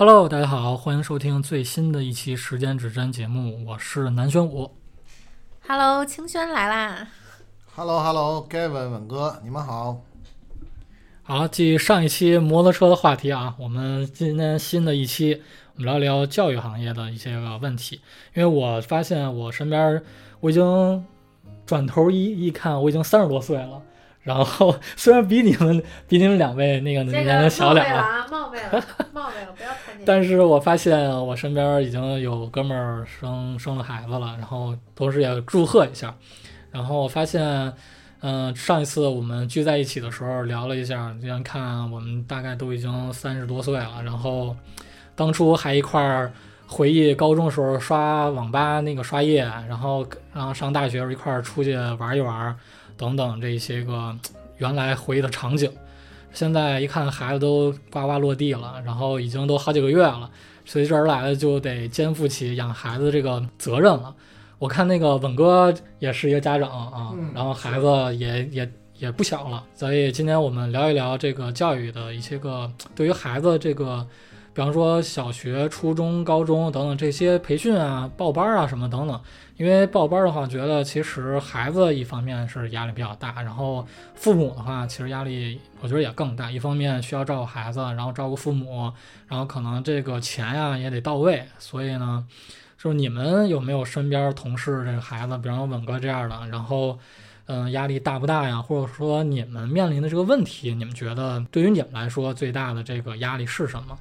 Hello，大家好，欢迎收听最新的一期时间指针节目，我是南玄武。Hello，清轩来啦！Hello，Hello，Gavin 稳哥，你们好。好，继上一期摩托车的话题啊，我们今天新的一期，我们聊聊教育行业的一些个问题。因为我发现我身边，我已经转头一一看，我已经三十多岁了。然后虽然比你们 比你们两位那个年龄小点了，啊，冒昧了，冒昧了，不要看见。但是我发现我身边已经有哥们儿生生了孩子了，然后同时也祝贺一下。然后我发现，嗯、上一次我们聚在一起的时候聊了一下，这样看我们大概都已经三十多岁了，然后当初还一块儿回忆高中时候刷网吧那个刷夜，然后然后上大学时候一块儿出去玩一玩，等等这些个原来回忆的场景。现在一看孩子都呱呱落地了，然后已经都好几个月了，随之而来的就得肩负起养孩子这个责任了。我看那个稳哥也是一个家长啊，嗯然后孩子也也也不小了，所以今天我们聊一聊这个教育的一些个对于孩子这个，比方说小学、初中、高中等等这些培训啊、报班啊什么等等。因为报班的话，觉得其实孩子一方面是压力比较大，然后父母的话，其实压力我觉得也更大。一方面需要照顾孩子，然后照顾父母，然后可能这个钱呀也得到位。所以呢，就是你们有没有身边同事这个孩子，比方说稳哥这样的，然后嗯、压力大不大呀？或者说你们面临的这个问题，你们觉得对于你们来说最大的这个压力是什么？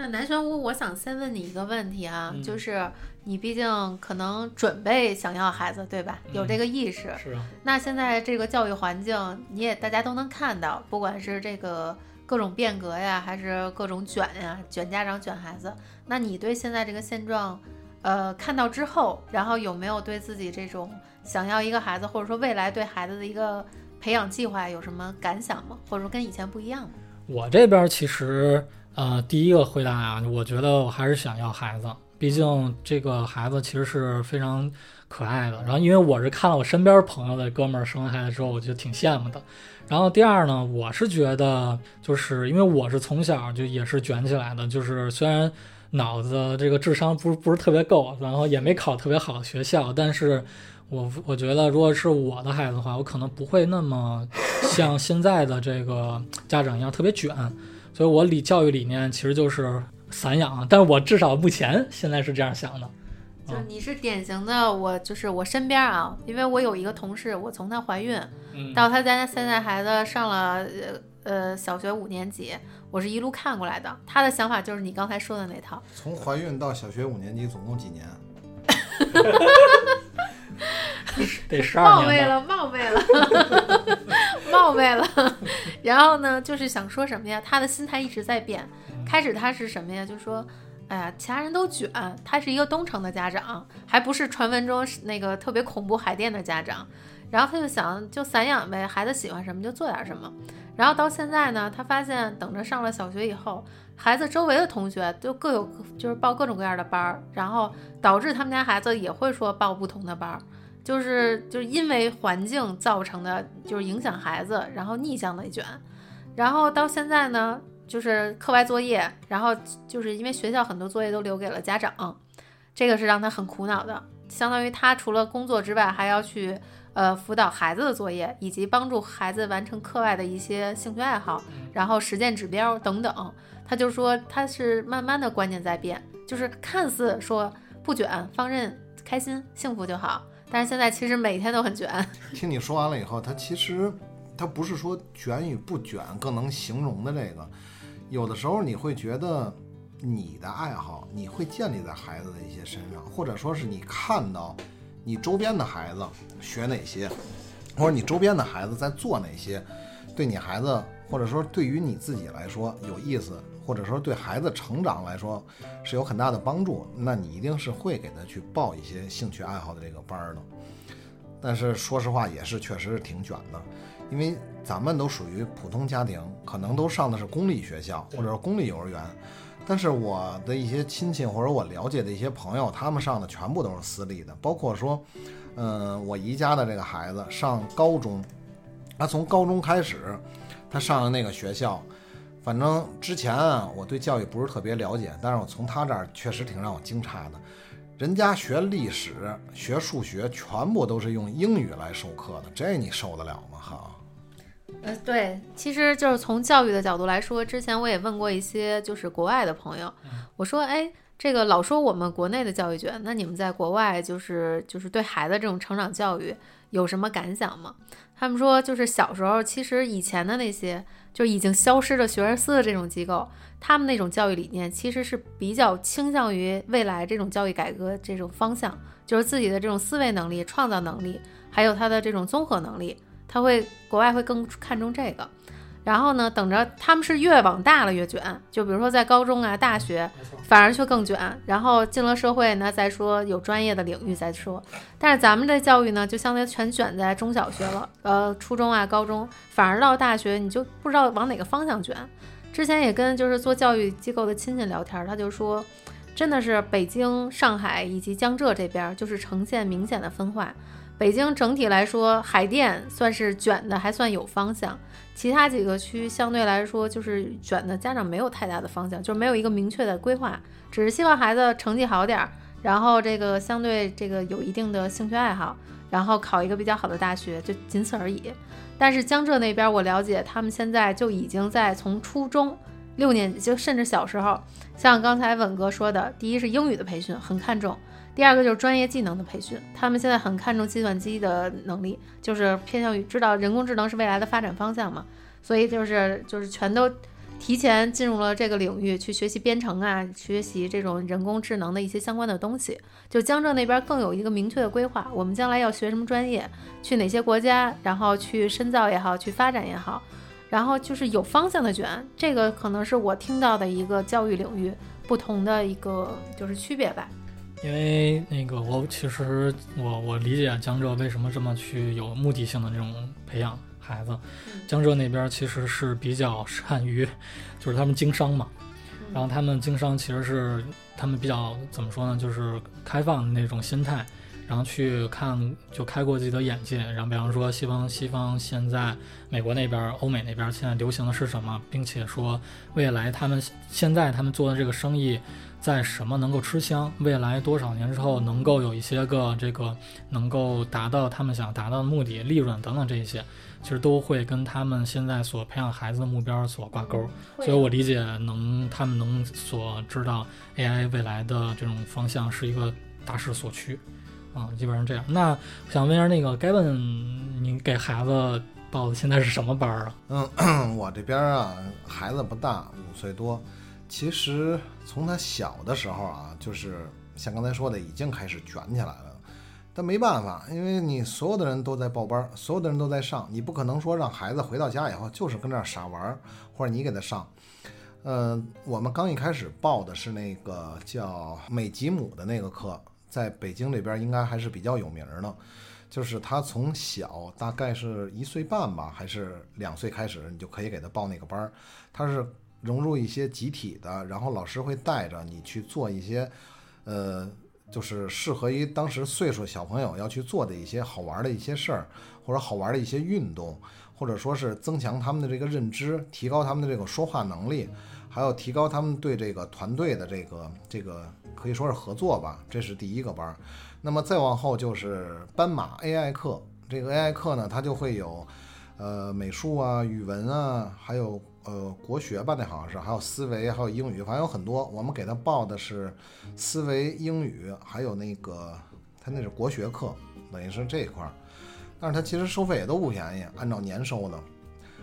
那南玄屋，我想先问你一个问题啊，嗯就是你毕竟可能准备想要孩子，对吧？有这个意识。是啊，那现在这个教育环境，你也大家都能看到，不管是这个各种变革呀，还是各种卷呀，卷家长卷孩子。那你对现在这个现状，呃，看到之后，然后有没有对自己这种想要一个孩子，或者说未来对孩子的一个培养计划有什么感想吗？或者说跟以前不一样吗？我这边其实呃，第一个回答啊，我觉得我还是想要孩子，毕竟这个孩子其实是非常可爱的。然后因为我是看了我身边朋友的哥们儿生完孩子之后，我就挺羡慕的。然后第二呢，我是觉得就是因为我是从小就也是卷起来的，就是虽然脑子这个智商不是不是特别够，然后也没考特别好的学校，但是我我觉得如果是我的孩子的话，我可能不会那么像现在的这个家长一样特别卷。所以我理教育理念其实就是散养，但是我至少目前现在是这样想的。就你是典型的，我就是我身边啊，因为我有一个同事，我从她怀孕嗯到她家现在孩子上了呃呃小学五年级，我是一路看过来的。她的想法就是你刚才说的那套，从怀孕到小学五年级，总共几年？得十二冒昧。了，冒昧了，冒昧了。然后呢，就是想说什么呀？他的心态一直在变。开始他是什么呀？就说。哎呀，其他人都卷，他是一个东城的家长，还不是传闻中是那个特别恐怖海淀的家长。然后他就想，就散养呗，孩子喜欢什么就做点什么。然后到现在呢，他发现等着上了小学以后，孩子周围的同学都各有就是报各种各样的班儿，然后导致他们家孩子也会说报不同的班儿，就是就是因为环境造成的，就是影响孩子，然后逆向的卷。然后到现在呢，就是课外作业，然后就是因为学校很多作业都留给了家长，这个是让他很苦恼的。相当于他除了工作之外，还要去呃辅导孩子的作业，以及帮助孩子完成课外的一些兴趣爱好，然后实践指标等等。他就说他是慢慢的观念在变，就是看似说不卷、放任、开心、幸福就好，但是现在其实每天都很卷。听你说完了以后，它其实它不是说卷与不卷更能形容的这个，有的时候你会觉得你的爱好你会建立在孩子的一些身上，或者说是你看到你周边的孩子学哪些，或者你周边的孩子在做哪些，对你孩子或者说对于你自己来说有意思，或者说对孩子成长来说是有很大的帮助，那你一定是会给他去报一些兴趣爱好的这个班儿的。但是说实话，也是确实是挺卷的，因为咱们都属于普通家庭，可能都上的是公立学校或者是公立幼儿园。但是我的一些亲戚或者我了解的一些朋友，他们上的全部都是私立的，包括说，嗯、我姨家的这个孩子上高中，他从高中开始，他上的那个学校，反正之前啊，我对教育不是特别了解，但是我从他这儿确实挺让我惊诧的。人家学历史、学数学，全部都是用英语来授课的，这你受得了吗？哈，呃，对，其实就是从教育的角度来说，之前我也问过一些就是国外的朋友，我说，哎，这个老说我们国内的教育卷，那你们在国外就是就是对孩子这种成长教育有什么感想吗？他们说，就是小时候，其实以前的那些就已经消失的学而思的这种机构，他们那种教育理念其实是比较倾向于未来这种教育改革这种方向，就是自己的这种思维能力、创造能力，还有他的这种综合能力，他会国外会更看重这个。然后呢，等着他们是越往大了越卷，就比如说在高中啊、大学，反而却更卷。然后进了社会呢，再说有专业的领域再说。但是咱们这教育呢，就相当于全卷在中小学了，呃，初中啊、高中，反而到大学你就不知道往哪个方向卷。之前也跟就是做教育机构的亲戚聊天，他就说，真的是北京、上海以及江浙这边就是呈现明显的分化。北京整体来说，海淀算是卷的还算有方向。其他几个区相对来说就是卷的，家长没有太大的方向，就是没有一个明确的规划，只是希望孩子成绩好点儿，然后这个相对这个有一定的兴趣爱好，然后考一个比较好的大学，就仅此而已。但是江浙那边我了解，他们现在就已经在从初中六年级，就甚至小时候，像刚才稳哥说的，第一是英语的培训很看重。第二个就是专业技能的培训，他们现在很看重计算机的能力，就是偏向于知道人工智能是未来的发展方向嘛，所以就是就是全都提前进入了这个领域去学习编程啊，学习这种人工智能的一些相关的东西。就江浙那边更有一个明确的规划，我们将来要学什么专业，去哪些国家，然后去深造也好，去发展也好，然后就是有方向的卷。这个可能是我听到的一个教育领域不同的一个就是区别吧。因为那个，我其实我我理解江浙为什么这么去有目的性的那种培养孩子。江浙那边其实是比较善于，就是他们经商嘛，然后他们经商其实是他们比较怎么说呢，就是开放的那种心态，然后去看就开阔自己的眼界。然后比方说西方西方现在美国那边、欧美那边现在流行的是什么，并且说未来他们现在他们做的这个生意。在什么能够吃香？未来多少年之后能够有一些个这个能够达到他们想达到的目的、利润等等这些，其实都会跟他们现在所培养孩子的目标所挂钩。所以我理解，能他们能所知道 AI 未来的这种方向是一个大势所趋啊，基本上这样。那想问一下，那个该问你给孩子报的现在是什么班啊？嗯，我这边啊，孩子不大，五岁多。其实从他小的时候啊，就是像刚才说的，已经开始卷起来了。但没办法，因为你所有的人都在报班，所有的人都在上，你不可能说让孩子回到家以后就是跟这儿傻玩，或者你给他上。呃，我们刚一开始报的是那个叫美吉姆的那个课，在北京这边应该还是比较有名的。就是他从小大概是一岁半吧，还是两岁开始，你就可以给他报那个班儿。他是。融入一些集体的，然后老师会带着你去做一些，呃，就是适合于当时岁数小朋友要去做的一些好玩的一些事儿，或者好玩的一些运动，或者说是增强他们的这个认知，提高他们的这个说话能力，还有提高他们对这个团队的这个这个可以说是合作吧，这是第一个班。那么再往后就是斑马 AI 课，这个 AI 课呢，它就会有，呃，美术啊、语文啊，还有。呃，国学吧，那好像是，还有思维，还有英语，反正有很多。我们给他报的是思维、英语，还有那个他那是国学课，等于是这一块儿。但是他其实收费也都不便宜，按照年收的，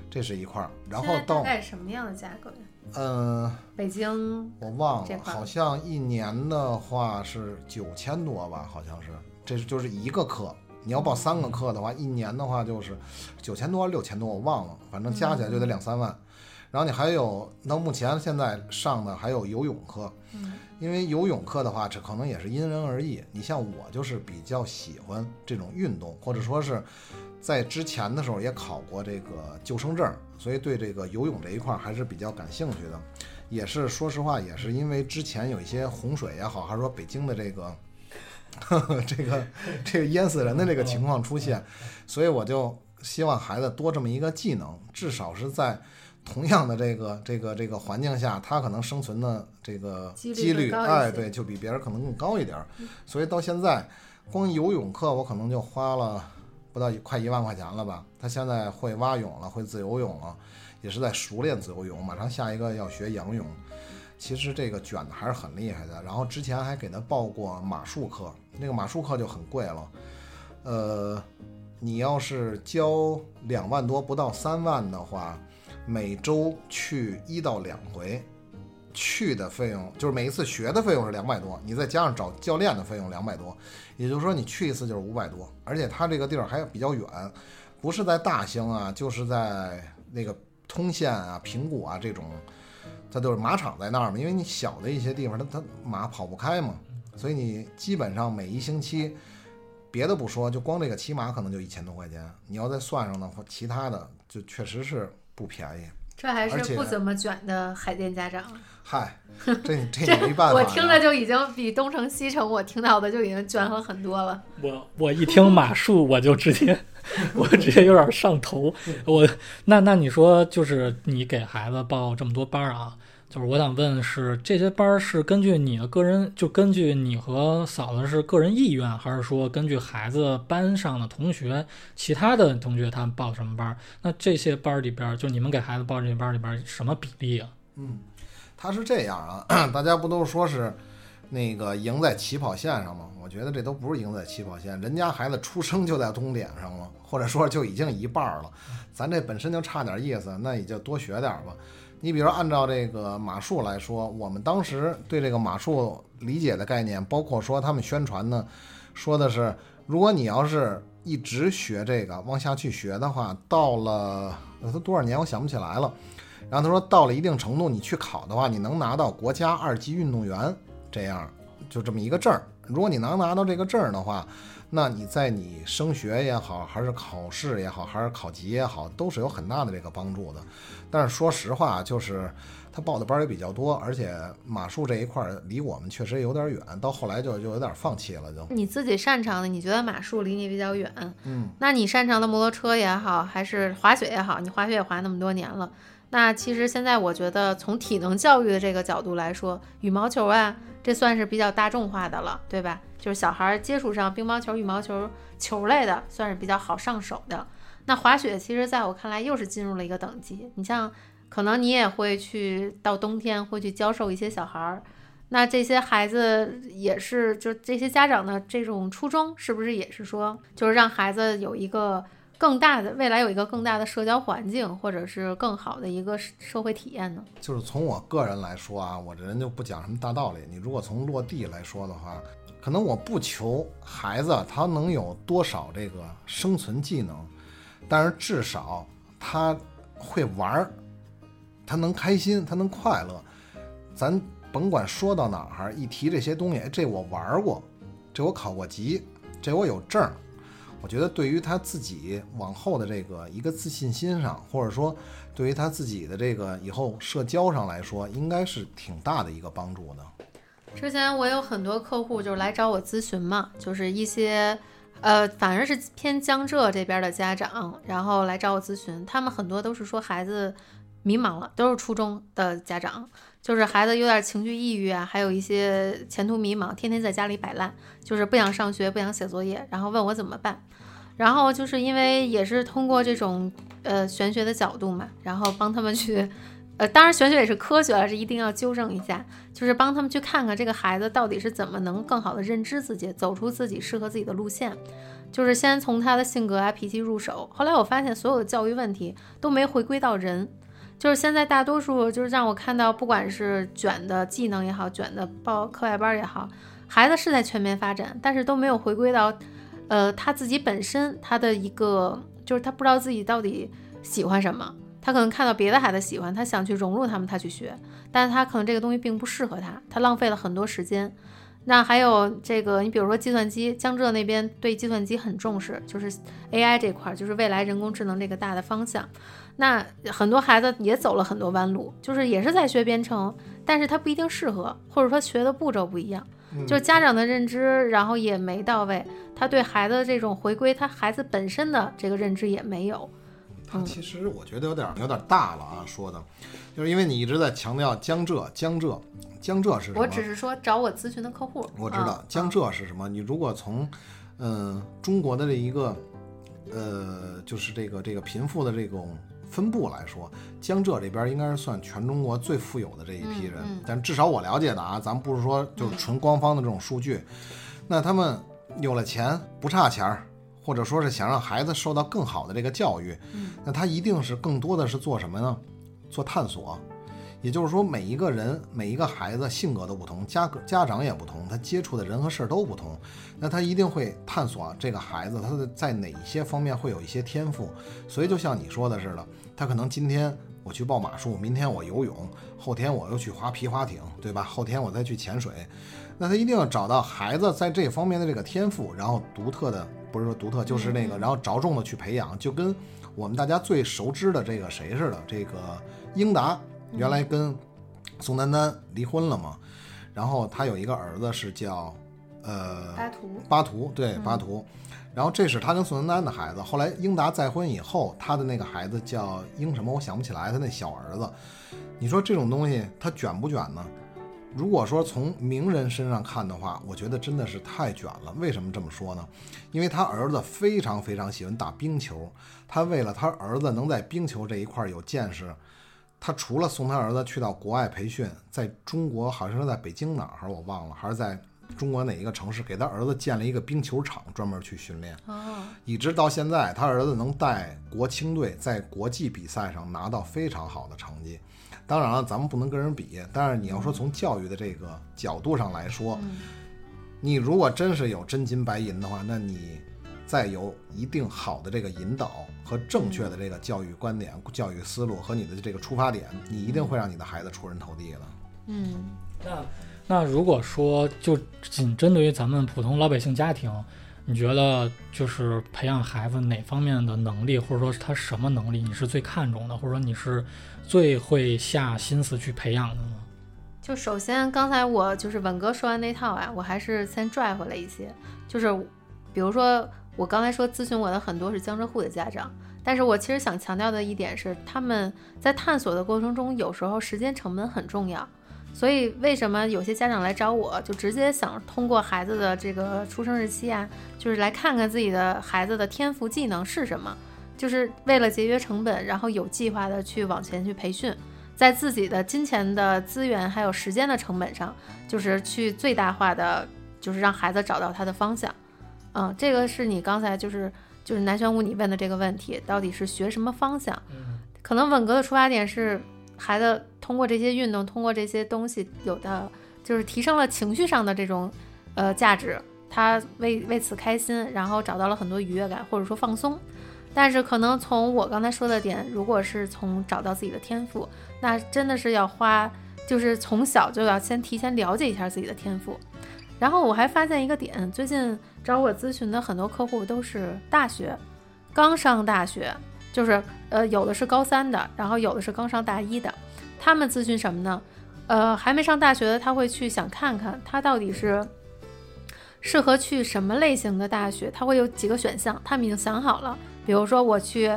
这是一块儿。然后到大概什么样的价格呀？嗯，北京我忘了，好像一年的话是九千多吧，好像是。这是就是一个课，你要报三个课的话，一年的话就是九千多六千多，我忘了，反正加起来就得两三万。然后你还有，到目前现在上的还有游泳课，因为游泳课的话，这可能也是因人而异。你像我就是比较喜欢这种运动，或者说是在之前的时候也考过这个救生证，所以对这个游泳这一块还是比较感兴趣的。也是说实话，也是因为之前有一些洪水也好，还是说北京的这个 这个这个淹死人的这个情况出现，所以我就希望孩子多这么一个技能，至少是在。同样的这个这个这个环境下，他可能生存的这个几率哎，对，就比别人可能更高一点儿。所以到现在，光游泳课我可能就花了不到一快一万块钱了吧。他现在会蛙泳了，会自由泳了，也是在熟练自由泳，马上下一个要学仰泳。其实这个卷的还是很厉害的。然后之前还给他报过马术课，那个马术课就很贵了，呃，你要是交两万多不到三万的话，每周去一到两回，去的费用就是每一次学的费用是两百多，你再加上找教练的费用两百多，也就是说你去一次就是五百多，而且他这个地儿还比较远，不是在大兴啊，就是在那个通县啊、平谷啊这种，它都是马场在那儿嘛，因为你小的一些地方它它马跑不开嘛，所以你基本上每一星期。别的不说，就光这个骑马可能就一千多块钱，你要再算上的话，其他的就确实是不便宜。这还是不怎么卷的海淀家长。嗨，这 这你没办法。我听着就已经比东城西城我听到的就已经卷了很多了。我我一听马术，我就直接 我直接有点上头。我那那你说，就是你给孩子报这么多班儿啊？就是我想问的是这些班是根据你的个人，就根据你和嫂子是个人意愿，还是说根据孩子班上的同学，其他的同学他们报什么班？那这些班里边儿，就你们给孩子报这些班里边什么比例啊？嗯，他是这样啊，大家不都说是那个赢在起跑线上吗？我觉得这都不是赢在起跑线，人家孩子出生就在终点上了，或者说就已经一半了，咱这本身就差点意思，那也就多学点吧。你比如按照这个马术来说，我们当时对这个马术理解的概念，包括说他们宣传呢，说的是，如果你要是一直学这个往下去学的话，到了他多少年我想不起来了。然后他说，到了一定程度，你去考的话，你能拿到国家二级运动员，这样就这么一个证儿。如果你能拿到这个证的话，那你在你升学也好，还是考试也好，还是考级也好，都是有很大的这个帮助的。但是说实话，就是他报的班也比较多，而且马术这一块儿离我们确实有点远，到后来就就有点放弃了，就你自己擅长的，你觉得马术离你比较远，嗯，那你擅长的摩托车也好，还是滑雪也好，你滑雪也滑那么多年了，那其实现在我觉得从体能教育的这个角度来说，羽毛球啊，这算是比较大众化的了，对吧？就是小孩接触上乒乓球、羽毛球球类的，算是比较好上手的。那滑雪其实在我看来又是进入了一个等级。你像，可能你也会去到冬天会去教授一些小孩儿，那这些孩子也是，就这些家长的这种初衷，是不是也是说，就是让孩子有一个更大的未来有一个更大的社交环境，或者是更好的一个社会体验呢？就是从我个人来说啊，我这人就不讲什么大道理。你如果从落地来说的话，可能我不求孩子他能有多少这个生存技能，但是至少他会玩儿，他能开心，他能快乐。咱甭管说到哪儿，一提这些东西，这我玩过，这我考过级，这我有证儿。我觉得对于他自己往后的这个一个自信心上，或者说对于他自己的这个以后社交上来说，应该是挺大的一个帮助的。之前我有很多客户就是来找我咨询嘛，就是一些呃，反正是偏江浙这边的家长，然后来找我咨询，他们很多都是说孩子迷茫了，都是初中的家长，就是孩子有点情绪抑郁啊，还有一些前途迷茫，天天在家里摆烂，就是不想上学，不想写作业，然后问我怎么办。然后就是因为也是通过这种呃玄学的角度嘛，然后帮他们去，呃，当然玄学也是科学了，是一定要纠正一下，就是帮他们去看看这个孩子到底是怎么能更好的认知自己，走出自己适合自己的路线，就是先从他的性格啊脾气入手。后来我发现所有的教育问题都没回归到人，就是现在大多数就是让我看到，不管是卷的技能也好，卷的报课外班也好，孩子是在全面发展，但是都没有回归到。呃，他自己本身他的一个就是他不知道自己到底喜欢什么，他可能看到别的孩子喜欢，他想去融入他们，他去学，但是他可能这个东西并不适合他，他浪费了很多时间。那还有这个，你比如说计算机，江浙那边对计算机很重视，就是 AI 这块，就是未来人工智能这个大的方向。那很多孩子也走了很多弯路，就是也是在学编程，但是他不一定适合，或者说学的步骤不一样。就是家长的认知，然后也没到位，他对孩子这种回归，他孩子本身的这个认知也没有，他其实我觉得有点有点大了啊，说的，就是因为你一直在强调江浙，江浙，江浙是什么？我只是说找我咨询的客户。我知道嗯江浙是什么。你如果从，嗯、中国的这一个，呃，就是这个这个贫富的这种分布来说，江浙这边应该是算全中国最富有的这一批人。嗯嗯但至少我了解的啊，咱们不是说就是纯官方的这种数据。那他们有了钱，不差钱儿。或者说是想让孩子受到更好的这个教育，嗯那他一定是更多的是做什么呢？做探索，也就是说，每一个人、每一个孩子性格都不同，家家长也不同，他接触的人和事儿都不同，那他一定会探索这个孩子他的在哪一些方面会有一些天赋。所以就像你说的似的，他可能今天我去报马术，明天我游泳，后天我又去划皮划艇，对吧？后天我再去潜水，那他一定要找到孩子在这方面的这个天赋，然后独特的不是说独特，就是那个，然后着重的去培养，就跟我们大家最熟知的这个谁似的，这个英达原来跟宋丹丹离婚了嘛，然后他有一个儿子是叫呃巴图，巴图，对嗯巴图。然后这是他跟宋丹丹的孩子。后来英达再婚以后，他的那个孩子叫英什么，我想不起来，他那小儿子。你说这种东西他卷不卷呢？如果说从名人身上看的话，我觉得真的是太卷了。为什么这么说呢？因为他儿子非常非常喜欢打冰球，他为了他儿子能在冰球这一块儿有见识，他除了送他儿子去到国外培训，在中国好像是在北京哪儿我忘了，还是在中国哪一个城市给他儿子建了一个冰球场，专门去训练。哦，一直到现在，他儿子能带国青队在国际比赛上拿到非常好的成绩。当然了，咱们不能跟人比，但是你要说从教育的这个角度上来说，嗯你如果真是有真金白银的话，那你再有一定好的这个引导和正确的这个教育观点、教育思路和你的这个出发点，你一定会让你的孩子出人头地的。嗯那那如果说就仅针对于咱们普通老百姓家庭，你觉得就是培养孩子哪方面的能力，或者说他什么能力你是最看重的，或者说你是最会下心思去培养的呢？就首先刚才我就是稳哥说完那套啊，我还是先拽回来一些，就是比如说我刚才说咨询我的很多是江浙沪的家长，但是我其实想强调的一点是，他们在探索的过程中，有时候时间成本很重要。所以为什么有些家长来找我，就直接想通过孩子的这个出生日期啊，就是来看看自己的孩子的天赋技能是什么，就是为了节约成本，然后有计划的去往前去培训。在自己的金钱的资源还有时间的成本上，就是去最大化的，就是让孩子找到他的方向。嗯，这个是你刚才就是就是南玄武你问的这个问题，到底是学什么方向？嗯可能稳哥的出发点是孩子通过这些运动，通过这些东西，有的就是提升了情绪上的这种呃价值，他为为此开心，然后找到了很多愉悦感或者说放松。但是可能从我刚才说的点，如果是从找到自己的天赋，那真的是要花，就是从小就要先提前了解一下自己的天赋。然后我还发现一个点，最近找我咨询的很多客户都是大学，刚上大学，就是呃有的是高三的，然后有的是刚上大一的。他们咨询什么呢？呃，还没上大学的他会去想看看他到底是适合去什么类型的大学，他会有几个选项，他们已经想好了。比如说我去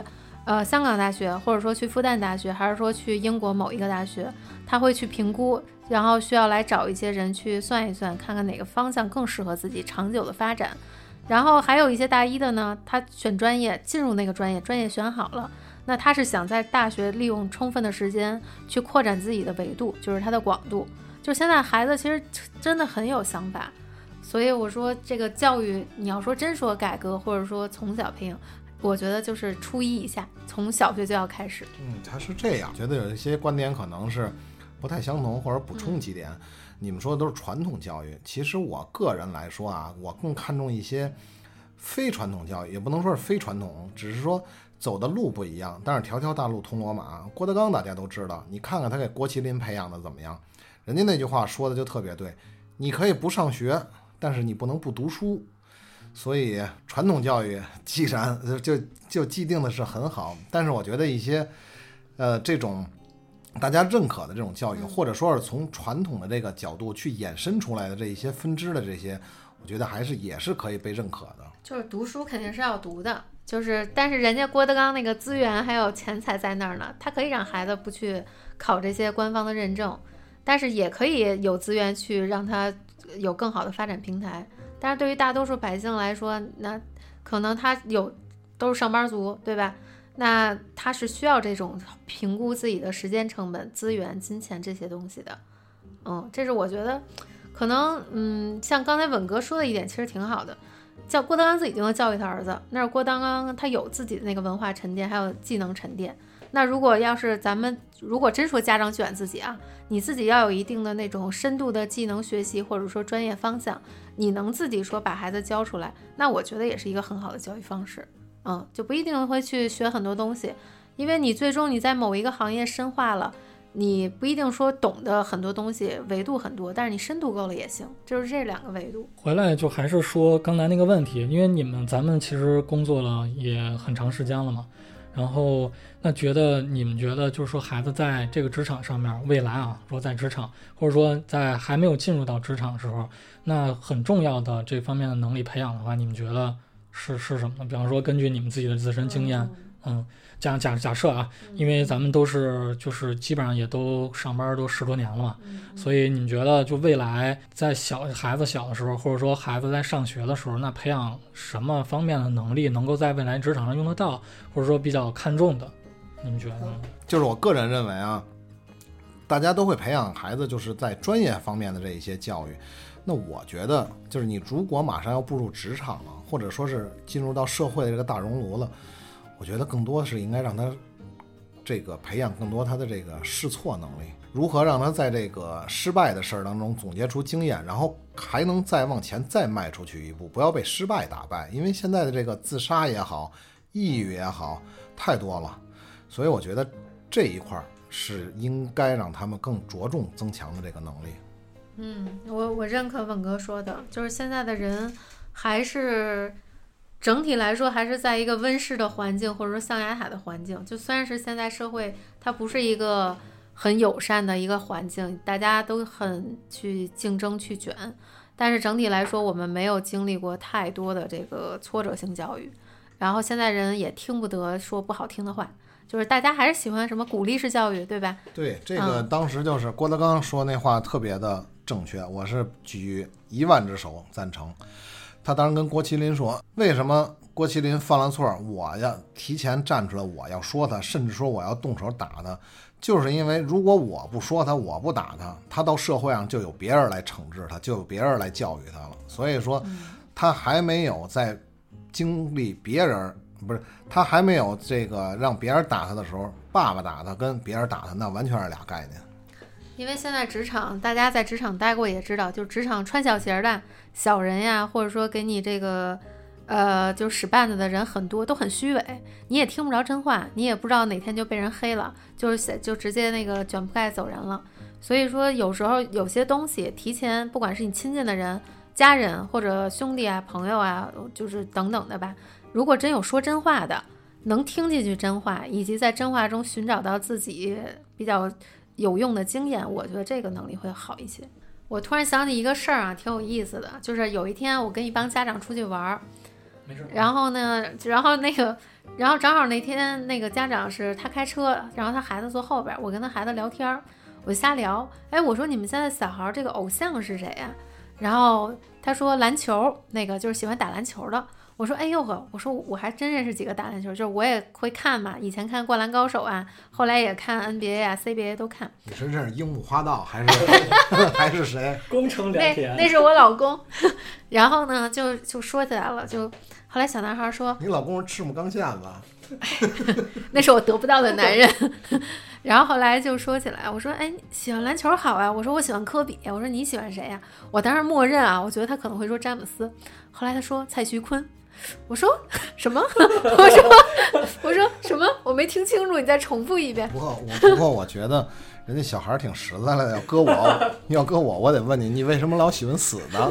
呃香港大学，或者说去复旦大学，还是说去英国某一个大学，他会去评估，然后需要来找一些人去算一算，看看哪个方向更适合自己长久的发展。然后还有一些大一的呢，他选专业进入那个专业，专业选好了，那他是想在大学利用充分的时间去扩展自己的维度，就是他的广度。就现在孩子其实真的很有想法，所以我说这个教育，你要说真说改革，或者说从小培养，我觉得就是初一以下，从小学就要开始。嗯，他是这样，觉得有一些观点可能是不太相同，或者补充几点。你们说的都是传统教育，其实我个人来说啊，我更看重一些非传统教育，也不能说是非传统，只是说走的路不一样。但是条条大路通罗马，郭德纲大家都知道，你看看他给郭麒麟培养的怎么样？人家那句话说的就特别对，你可以不上学，但是你不能不读书。所以传统教育既然呃就就既定的是很好，但是我觉得一些呃这种大家认可的这种教育，或者说是从传统的这个角度去衍生出来的这一些分支的这些，我觉得还是也是可以被认可的。就是读书肯定是要读的，就是，但是人家郭德纲那个资源还有钱财在那儿呢，他可以让孩子不去考这些官方的认证，但是也可以有资源去让他有更好的发展平台。但是对于大多数百姓来说，那可能他有都是上班族，对吧？那他是需要这种评估自己的时间成本、资源、金钱这些东西的。嗯，这是我觉得可能，嗯，像刚才稳哥说的一点，其实挺好的。叫郭德纲自己就能教育他儿子，那是郭德纲他有自己的那个文化沉淀，还有技能沉淀。那如果要是咱们如果真说家长卷自己啊，你自己要有一定的那种深度的技能学习，或者说专业方向，你能自己说把孩子教出来，那我觉得也是一个很好的教育方式。嗯，就不一定会去学很多东西，因为你最终你在某一个行业深化了，你不一定说懂得很多东西，维度很多，但是你深度够了也行，就是这两个维度。回来就还是说刚才那个问题，因为你们咱们其实工作了也很长时间了嘛，然后那觉得你们觉得就是说孩子在这个职场上面，未来啊，说在职场或者说在还没有进入到职场的时候，那很重要的这方面的能力培养的话，你们觉得是是什么呢？比方说根据你们自己的自身经验，假假假设啊，因为咱们都是就是基本上也都上班都十多年了嘛，所以你们觉得就未来在小孩子小的时候，或者说孩子在上学的时候，那培养什么方面的能力能够在未来职场上用得到，或者说比较看重的，你们觉得呢？就是我个人认为啊，大家都会培养孩子，就是在专业方面的这一些教育。那我觉得，就是你如果马上要步入职场了，或者说是进入到社会的这个大熔炉了，我觉得更多是应该让他这个培养更多他的这个试错能力，如何让他在这个失败的事儿当中总结出经验，然后还能再往前再迈出去一步，不要被失败打败。因为现在的这个自杀也好，抑郁也好，太多了，所以我觉得这一块儿是应该让他们更着重增强的这个能力。嗯，我我认可稳哥说的，就是现在的人还是整体来说还是在一个温室的环境，或者说象牙塔的环境。就虽然是现在社会它不是一个很友善的一个环境，大家都很去竞争去卷，但是整体来说，我们没有经历过太多的这个挫折性教育，然后现在人也听不得说不好听的话。就是大家还是喜欢什么鼓励式教育，对吧？对，这个当时就是郭德纲说那话特别的正确，我是举一万只手赞成。他当时跟郭麒麟说，为什么郭麒麟犯了错，我要提前站出来，我要说他，甚至说我要动手打他，就是因为如果我不说他，我不打他，他到社会上就有别人来惩治他，就有别人来教育他了。所以说，他还没有在经历别人。不是他还没有这个让别人打他的时候，爸爸打他跟别人打他那完全是俩概念。因为现在职场，大家在职场待过也知道，就职场穿小鞋的小人呀，或者说给你这个呃就使绊子的人很多，都很虚伪，你也听不着真话，你也不知道哪天就被人黑了，就是就直接那个卷铺盖走人了。所以说有时候有些东西提前，不管是你亲近的人、家人或者兄弟啊、朋友啊，就是等等的吧。如果真有说真话的，能听进去真话，以及在真话中寻找到自己比较有用的经验，我觉得这个能力会好一些。我突然想起一个事儿啊，挺有意思的，就是有一天我跟一帮家长出去玩儿，没事。然后呢，然后那个，然后正好那天那个家长是他开车，然后他孩子坐后边，我跟他孩子聊天儿，我瞎聊，哎，我说你们现在小孩这个偶像是谁呀？然后他说篮球，那个就是喜欢打篮球的。我说，哎呦呵，我说我还真认识几个打篮球，就是我也会看嘛，以前看《灌篮高手》啊，后来也看 NBA 啊、CBA 都看。你是认识樱木花道还是 还是谁？工程那良田，那是我老公。然后呢，就就说起来了，就后来小男孩说，你老公是赤木刚宪吧？那是我得不到的男人。然后后来就说起来，我说，哎，喜欢篮球好啊。我说我喜欢科比。我说你喜欢谁呀、我当时默认啊，我觉得他可能会说詹姆斯。后来他说蔡徐坤。我说什么？我说 我说什么？我没听清楚，你再重复一遍。不过我不过我觉得人家小孩儿挺实在的，要搁我要搁我，我得问你，你为什么老喜欢死呢？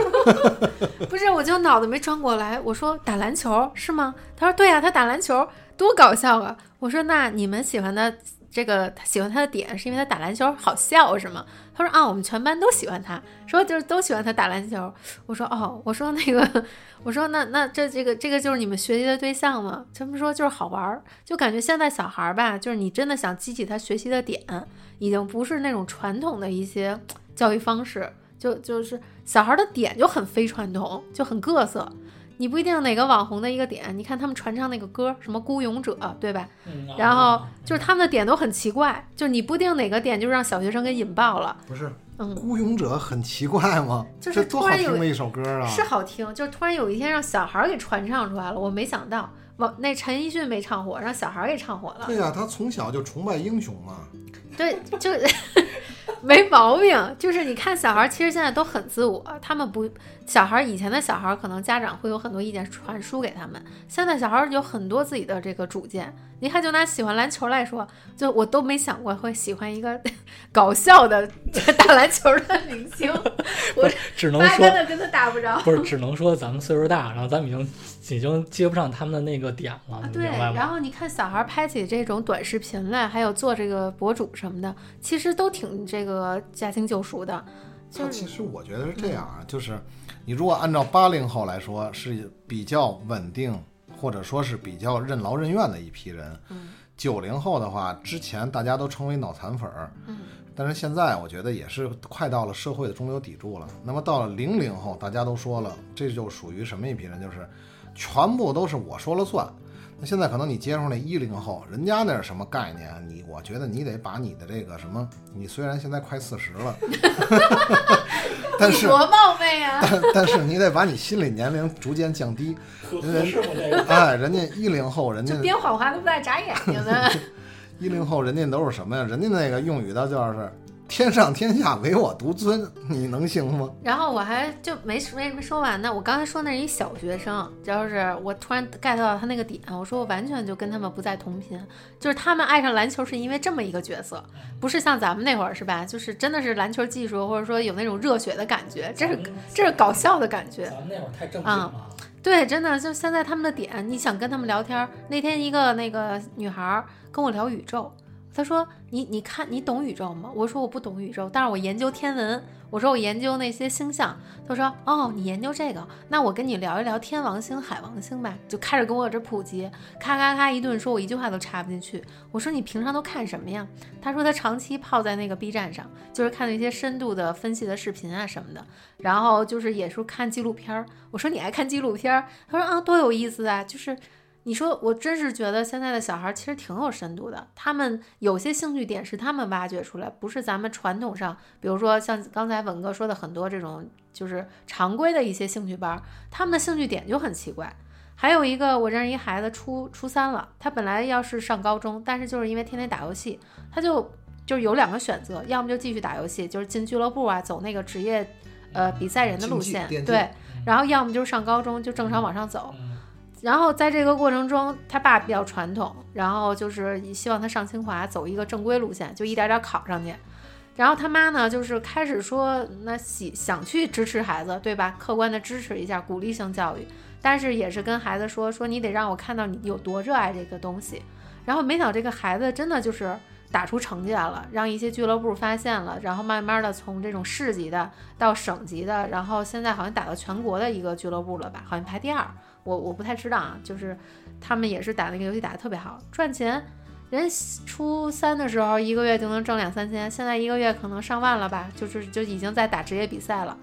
不是，我就脑子没转过来。我说打篮球是吗？他说对呀、他打篮球多搞笑啊！我说那你们喜欢的这个他喜欢他的点是因为他打篮球好笑是吗？他说啊，我们全班都喜欢他，说就是都喜欢他打篮球。我说哦，我说那个，我说那那这这个这个就是你们学习的对象吗？他们说就是好玩儿，就感觉现在小孩儿吧，就是你真的想激起他学习的点，已经不是那种传统的一些 教育方式，就就是小孩的点就很非传统，就很各色。你不一定哪个网红的一个点，你看他们传唱那个歌，什么《孤勇者》，对吧？嗯然后就是他们的点都很奇怪，就是你不一定哪个点就让小学生给引爆了。不是嗯，孤勇者很奇怪吗？就是这多突然有好听的一首歌啊！是好听，就是突然有一天让小孩儿给传唱出来了，我没想到，往那陈奕迅没唱火，让小孩儿给唱火了。对呀、他从小就崇拜英雄嘛。对，就 没毛病。就是你看小孩儿，其实现在都很自我，他们不，小孩儿以前的小孩儿可能家长会有很多意见传输给他们，现在小孩儿有很多自己的这个主见。你看，就拿喜欢篮球来说，就我都没想过会喜欢一个 搞笑的 打篮球的明星，我只能八说真的跟他打不着。不是，只能说咱们岁数大，然后咱们已经已经接不上他们的那个点了，啊，对？然后你看小孩拍起这种短视频来，还有做这个博主什么的，其实都挺这个驾轻就熟的，他就是其实我觉得是这样啊，就是你如果按照八零后来说，是比较稳定，或者说是比较任劳任怨的一批人。嗯九零后的话，之前大家都称为脑残粉儿，嗯但是现在我觉得也是快到了社会的中流砥柱了。那么到了零零后，大家都说了，这就属于什么一批人？就是全部都是我说了算。那现在可能你接触那一零后，人家那是什么概念？你我觉得你得把你的这个什么，你虽然现在快四十了，但是多冒昧啊！但但是你得把你心理年龄逐渐降低。合合适吗？这个哎，人家一零后，人家这编谎话都不带眨眼睛的。一零后，人家都是什么呀？人家那个用语的就是“天上天下唯我独尊”，你能行吗？然后我还就没没没说完呢，我刚才说那是一小学生，就是我突然 get 到他那个点，我说我完全就跟他们不在同频，就是他们爱上篮球是因为这么一个角色，不是像咱们那会儿是吧？就是真的是篮球技术，或者说有那种热血的感觉，这是这是搞笑的感觉。咱们那会儿太正经了。对，真的就现在他们的点，你想跟他们聊天儿。那天一个那个女孩儿跟我聊宇宙，她说：“你你看你懂宇宙吗？”我说：“我不懂宇宙，但是我研究天文。”我说：“我研究那些星象。”他说：“哦，你研究这个，那我跟你聊一聊天王星、海王星吧。”就开始跟我这普及，咔咔咔一顿说，我一句话都插不进去。我说：“你平常都看什么呀？”他说：“他长期泡在那个 B 站上，就是看那些深度的分析的视频啊什么的。”然后就是也是看纪录片儿。我说你爱看纪录片儿？他说啊，多有意思啊！就是你说我真是觉得现在的小孩儿其实挺有深度的，他们有些兴趣点是他们挖掘出来，不是咱们传统上，比如说像刚才文哥说的很多这种就是常规的一些兴趣班儿，他们的兴趣点就很奇怪。还有一个，我认识一孩子初初三了，他本来要是上高中，但是就是因为天天打游戏，他就就是有两个选择，要么就继续打游戏，就是进俱乐部啊，走那个职业呃比赛人的路线，对，然后要么就是上高中就正常往上走。嗯然后在这个过程中，他爸比较传统，然后就是希望他上清华，走一个正规路线，就一点点考上去。然后他妈呢，就是开始说，那喜想去支持孩子，对吧？客观的支持一下，鼓励性教育，但是也是跟孩子说，说你得让我看到你有多热爱这个东西。然后没想到这个孩子真的就是打出成绩来了，让一些俱乐部发现了，然后慢慢的从这种市级的到省级的，然后现在好像打到全国的一个俱乐部了吧？好像排第二。我我不太知道啊，就是他们也是打那个游戏打得特别好，赚钱。人初三的时候一个月就能挣两三千，现在一个月可能上万了吧，就是就已经在打职业比赛了。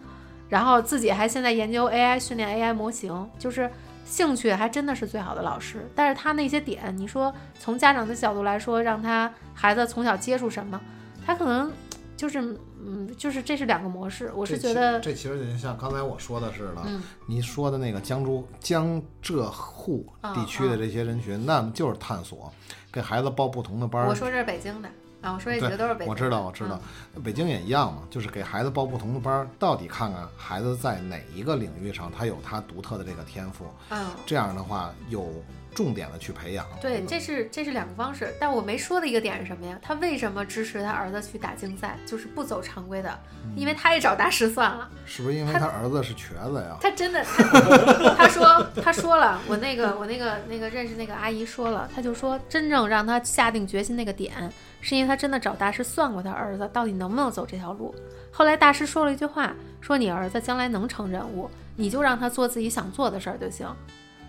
然后自己还现在研究 AI 训练 AI 模型，就是兴趣还真的是最好的老师。但是他那些点，你说从家长的角度来说，让他孩子从小接触什么，他可能就是嗯，就是这是两个模式。我是觉得，这其实就像刚才我说的似的，嗯你说的那个江浙江浙沪地区的这些人群，那么就是探索，给孩子报不同的班儿。我说这是北京的啊，我说这几个都是北京。我知道，我知道，北京也一样嘛，就是给孩子报不同的班儿，到底看看孩子在哪一个领域上他有他独特的这个天赋，嗯。这样的话有重点的去培养。对，这是这是两个方式，但我没说的一个点是什么呀？他为什么支持他儿子去打竞赛，就是不走常规的？因为他也找大师算了，是不是因为他他儿子是瘸子呀？他真的，他他说他说了，我那个我那个那个认识那个阿姨说了，他就说真正让他下定决心那个点，是因为他真的找大师算过他儿子到底能不能走这条路。后来大师说了一句话，说你儿子将来能成人物，你就让他做自己想做的事儿就行。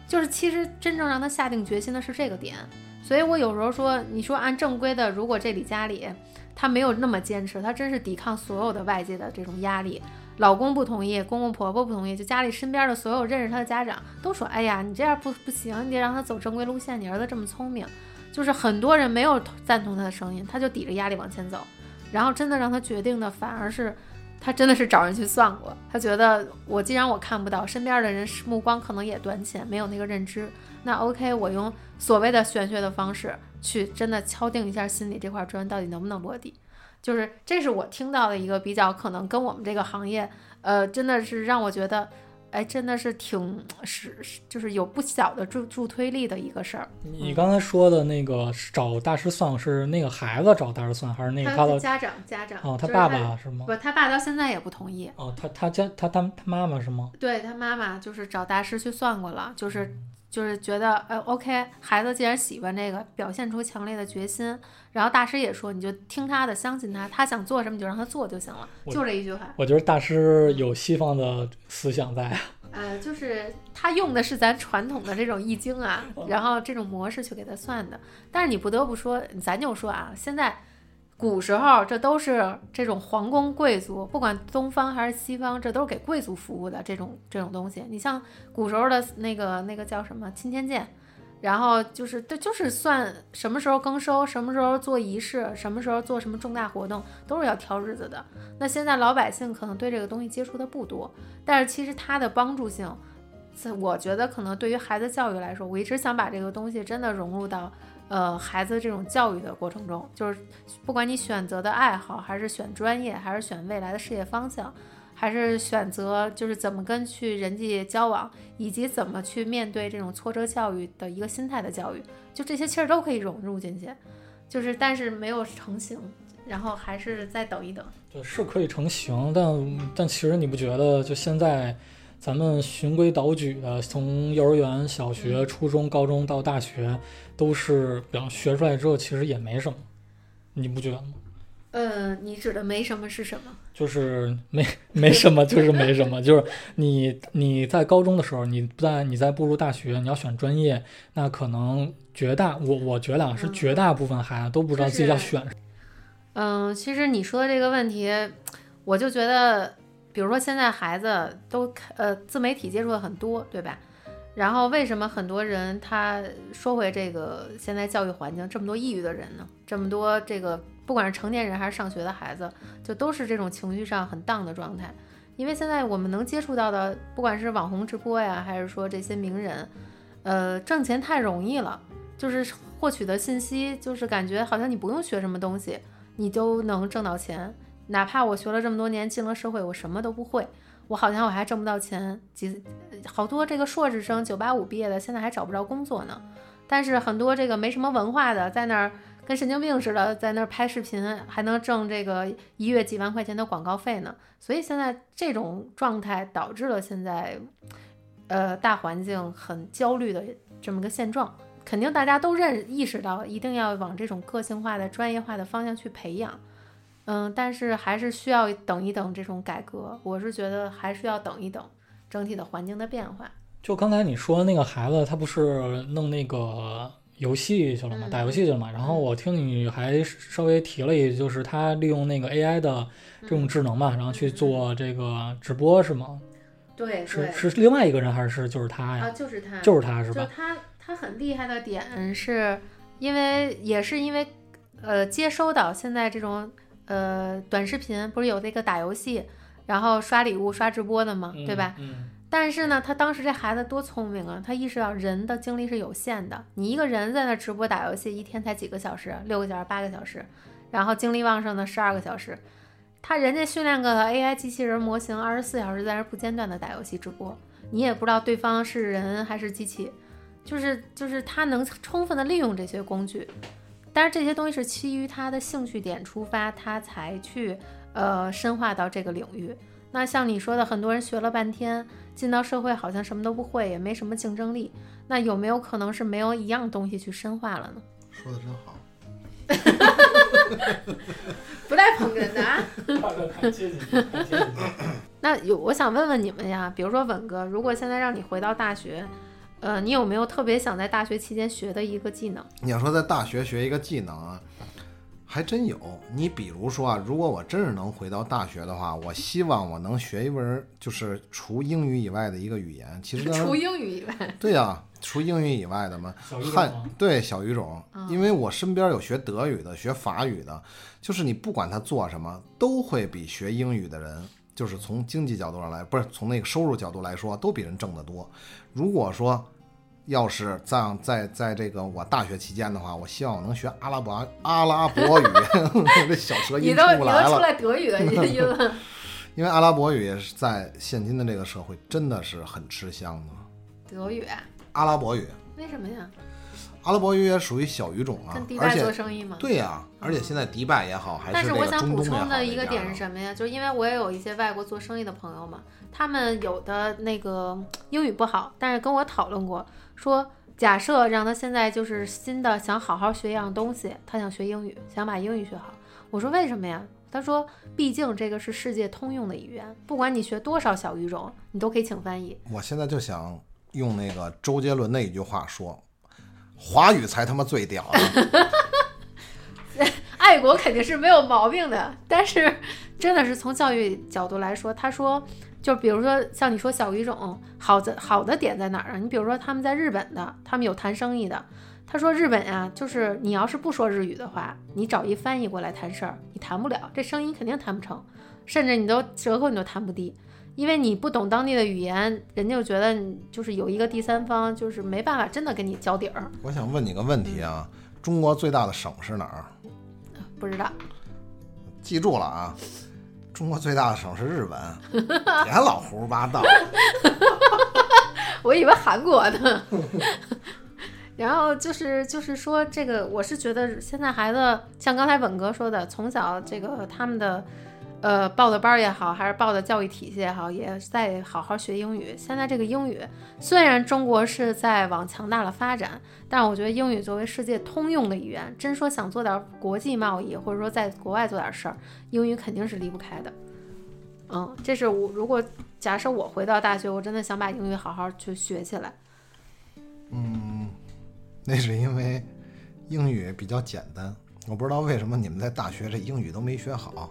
就是其实真正让他下定决心的是这个点。所以我有时候说，你说按正规的，如果这里家里他没有那么坚持，他真是抵抗所有的外界的这种压力。老公不同意，公公婆婆不同意，就家里身边的所有认识他的家长都说：“哎呀，你这样不不行，你得让他走正规路线。你儿子这么聪明。”就是很多人没有赞同他的声音，他就抵着压力往前走。然后真的让他决定的，反而是他真的是找人去算过。他觉得我既然我看不到，身边的人目光可能也短浅，没有那个认知，那 OK，我用所谓的玄学的方式去真的敲定一下心里这块砖到底能不能落地。就是这是我听到的一个比较可能跟我们这个行业，呃，真的是让我觉得，哎，真的是挺是是就是有不小的助助推力的一个事儿。你刚才说的那个找大师算是那个孩子找大师算，还是那个的他家长家长哦，他爸爸是吗？不，他爸到现在也不同意。哦，他他家他他他妈妈是吗？对他妈妈就是找大师去算过了，就是就是觉得，呃，OK，孩子既然喜欢这个，表现出强烈的决心，然后大师也说，你就听他的，相信他，他想做什么你就让他做就行了，就这一句话。我觉得大师有西方的思想在啊。呃，就是他用的是咱传统的这种易经啊，然后这种模式去给他算的。但是你不得不说，咱就说啊，现在古时候这都是这种皇宫贵族，不管东方还是西方，这都是给贵族服务的这种这种东西。你像古时候的那个那个叫什么钦天监，然后就是这就是算什么时候更收，什么时候做仪式，什么时候做什么重大活动，都是要挑日子的。那现在老百姓可能对这个东西接触的不多，但是其实它的帮助性，我觉得可能对于孩子教育来说，我一直想把这个东西真的融入到呃孩子这种教育的过程中，就是不管你选择的爱好，还是选专业，还是选未来的事业方向，还是选择就是怎么跟去人际交往，以及怎么去面对这种挫折教育的一个心态的教育，就这些其实都可以融入进去，就是但是没有成型，然后还是再等一等。对是可以成型，但但其实你不觉得，就现在咱们循规蹈矩的，从幼儿园、小学、初中、高中到大学，都是，比方学出来之后，其实也没什么，你不觉得吗？呃，你指的没什么是什么？就是没 没什么，就是没什么，就是你你在高中的时候，你不在你在步入大学，你要选专业，那可能绝大我我觉得啊，是嗯绝大部分孩子都不知道自己要选。嗯，其实你说的这个问题，我就觉得，比如说现在孩子都呃自媒体接触的很多，对吧？然后为什么很多人他说回这个现在教育环境这么多抑郁的人呢？这么多这个不管是成年人还是上学的孩子，就都是这种情绪上很荡的状态。因为现在我们能接触到的，不管是网红直播呀，还是说这些名人，呃，挣钱太容易了，就是获取的信息，就是感觉好像你不用学什么东西，你都能挣到钱。哪怕我学了这么多年，进了社会，我什么都不会，我好像我还挣不到钱。几好多这个硕士生、九八五毕业的，现在还找不着工作呢。但是很多这个没什么文化的，在那儿跟神经病似的，在那儿拍视频，还能挣这个一月几万块钱的广告费呢。所以现在这种状态导致了现在，呃，大环境很焦虑的这么个现状。肯定大家都认意识到，一定要往这种个性化的、专业化的方向去培养。嗯，但是还是需要等一等这种改革。我是觉得还是要等一等整体的环境的变化。就刚才你说那个孩子，他不是弄那个游戏去了吗？嗯打游戏去了嘛？然后我听你还稍微提了一句，就是他利用那个 AI 的这种智能嘛，然后去做这个直播是吗？对是是另外一个人还是就是他啊，呀？就是他，就是他是吧？就他，他很厉害的点是，因为也是因为，呃，接收到现在这种呃短视频，不是有那个打游戏，然后刷礼物、刷直播的嘛，对吧？嗯，但是呢，他当时这孩子多聪明啊！他意识到人的精力是有限的，你一个人在那直播打游戏，一天才几个小时，六个小时、八个小时，然后精力旺盛的十二个小时。他人家训练个 AI 机器人模型，二十四小时在那不间断的打游戏直播，你也不知道对方是人还是机器，就是就是他能充分的利用这些工具，但是这些东西是基于他的兴趣点出发，他才去呃深化到这个领域。那像你说的，很多人学了半天，进到社会好像什么都不会，也没什么竞争力。那有没有可能是没有一样东西去深化了呢？说的真好。不带捧哏的啊。看阶级，看阶级。那有，我想问问你们呀，比如说稳哥，如果现在让你回到大学，呃，你有没有特别想在大学期间学的一个技能？你要说在大学学一个技能啊，还真有。你比如说啊，如果我真是能回到大学的话，我希望我能学一门就是除英语以外的一个语言。其实 除英语以外，对呀、除英语以外的嘛，汉对小语种，嗯因为我身边有学德语的、学法语的，就是你不管他做什么，都会比学英语的人，就是从经济角度上来，不是从那个收入角度来说，都比人挣得多。如果说要是在在在这个我大学期间的话，我希望我能学阿拉伯阿拉伯语，这小舌音你都你出来了。都出来德语的音了。因为阿拉伯语也是在现今的这个社会真的是很吃香的。德语？阿拉伯语，为什么呀？阿拉伯语也属于小语种啊跟迪，而拜做生意吗？对呀、而且现在迪拜也好，还是但是我想补充的一个点是？什么呀？就是因为我也有一些外国做生意的朋友嘛，他们有的那个英语不好，但是跟我讨论过，说假设让他现在就是新的想好好学一样东西，他想学英语，想把英语学好。我说为什么呀？他说，毕竟这个是世界通用的语言，不管你学多少小语种，你都可以请翻译。我现在就想用那个周杰伦的一句话说：“华语才他妈最屌呢。爱国肯定是没有毛病的，但是真的是从教育角度来说，他说，就比如说像你说小语种，好的好的点在哪儿啊？你比如说他们在日本的，他们有谈生意的，他说日本呀、就是你要是不说日语的话，你找一翻译过来谈事儿，你谈不了，这生意肯定谈不成，甚至你都折扣你都谈不低。因为你不懂当地的语言，人家就觉得你就是有一个第三方，就是没办法真的跟你交底儿。”我想问你个问题啊，中国最大的省是哪儿？不知道，记住了啊，中国最大的省是日本，别老胡说八道。我以为韩国呢。然后就是就是说，这个我是觉得现在孩子像刚才本哥说的，从小这个他们的呃报的班也好，还是报的教育体系也好，也在好好学英语。现在这个英语虽然中国是在往强大了发展，但我觉得英语作为世界通用的语言，真说想做点国际贸易，或者说在国外做点事儿，英语肯定是离不开的。嗯，这是我如果假设我回到大学，我真的想把英语好好去学起来。嗯那是因为英语比较简单，我不知道为什么你们在大学这英语都没学好。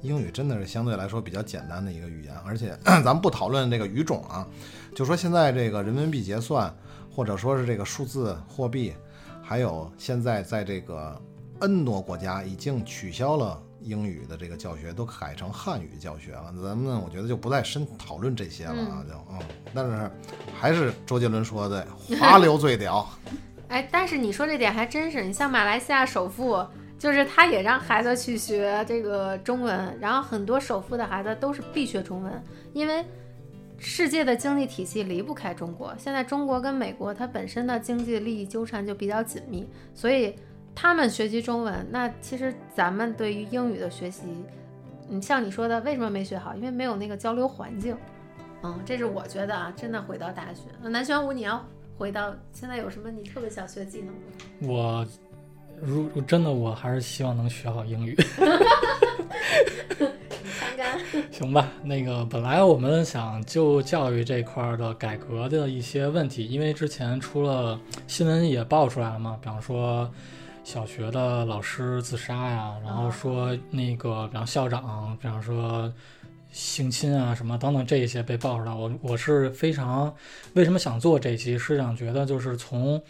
英语真的是相对来说比较简单的一个语言，而且 咱们不讨论这个语种啊，就说现在这个人民币结算，或者说是这个数字货币，还有现在在这个 N 多国家已经取消了英语的这个教学，都改成汉语教学了。咱们呢，我觉得就不再深讨论这些了啊，就嗯，但是还是周杰伦说的，华流最屌。哎，但是你说这点还真是，你像马来西亚首富，就是他也让孩子去学这个中文，然后很多首富的孩子都是必学中文，因为世界的经济体系离不开中国。现在中国跟美国它本身的经济利益纠缠就比较紧密，所以他们学习中文，那其实咱们对于英语的学习，嗯，像你说的，为什么没学好？因为没有那个交流环境。嗯，这是我觉得啊，真的回到大学，南玄武你要回到现在有什么你特别想学技能吗？我如真的我还是希望能学好英语。行吧，那个本来我们想就教育这块儿的改革的一些问题，因为之前出了新闻也爆出来了嘛，比方说小学的老师自杀呀，然后说那个比方校长，比方说性侵啊什么等等这一些被爆出来，我我是非常为什么想做这期，是想觉得就是从。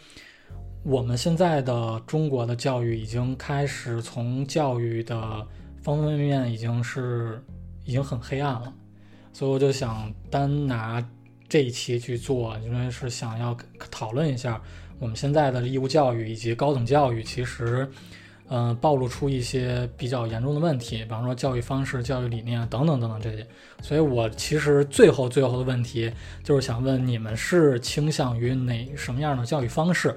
我们现在的中国的教育已经开始从教育的方方面面已经是已经很黑暗了，所以我就想单拿这一期去做，因为是想要讨论一下我们现在的义务教育以及高等教育，其实，嗯、暴露出一些比较严重的问题，比方说教育方式、教育理念等等等等这些。所以我其实最后最后的问题就是想问你们是倾向于哪什么样的教育方式？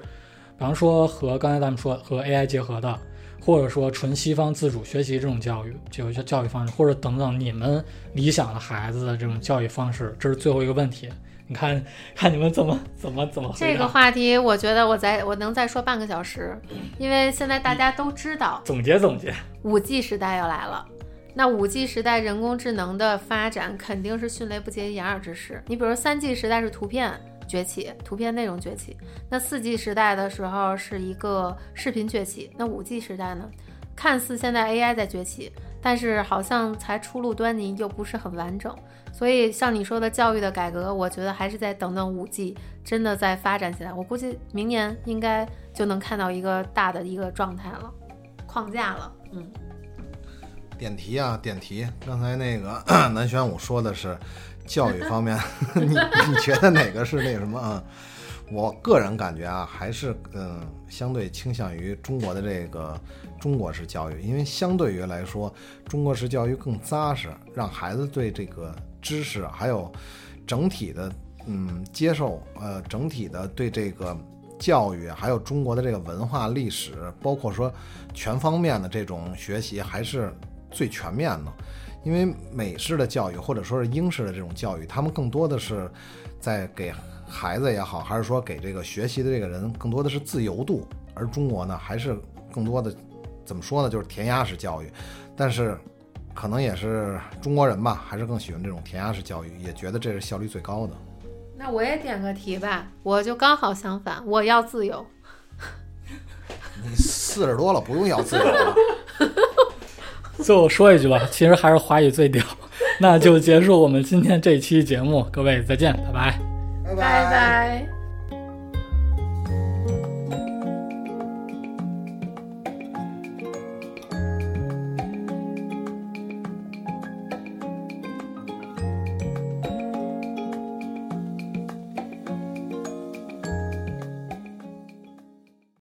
比方说和刚才咱们说和 AI 结合的，或者说纯西方自主学习这种教育，就教教育方式，或者等等你们理想的孩子的这种教育方式，这是最后一个问题。你看 看你们怎么怎么怎么这个话题，我觉得我再我能再说半个小时，因为现在大家都知道总结总结。五 G 时代要来了。那五 G 时代人工智能的发展肯定是迅雷不及掩耳之势。你比如三 G 时代是图片崛起，图片内容崛起；那四 G 时代的时候是一个视频崛起。那五 G 时代呢？看似现在 AI 在崛起，但是好像才初露端倪，又不是很完整。所以像你说的教育的改革，我觉得还是再等等五 G 真的在发展起来。我估计明年应该就能看到一个大的一个状态了，框架了。嗯，点题啊，点题！刚才那个 南玄武说的是教育方面，你你觉得哪个是那什么啊？我个人感觉啊，还是嗯，相对倾向于中国的这个中国式教育，因为相对于来说，中国式教育更扎实，让孩子对这个知识还有整体的嗯接受，呃，整体的对这个教育还有中国的这个文化历史，包括说全方面的这种学习，还是最全面的。因为美式的教育或者说是英式的这种教育，他们更多的是在给孩子也好，还是说给这个学习的这个人更多的是自由度，而中国呢，还是更多的怎么说呢，就是填鸭式教育。但是可能也是中国人吧，还是更喜欢这种填鸭式教育，也觉得这是效率最高的。那我也点个题吧，我就刚好相反，我要自由。你四十多了，不用要自由了。最后说一句吧，其实还是华语最屌。那就结束我们今天这期节目，各位再见，拜拜。拜拜拜。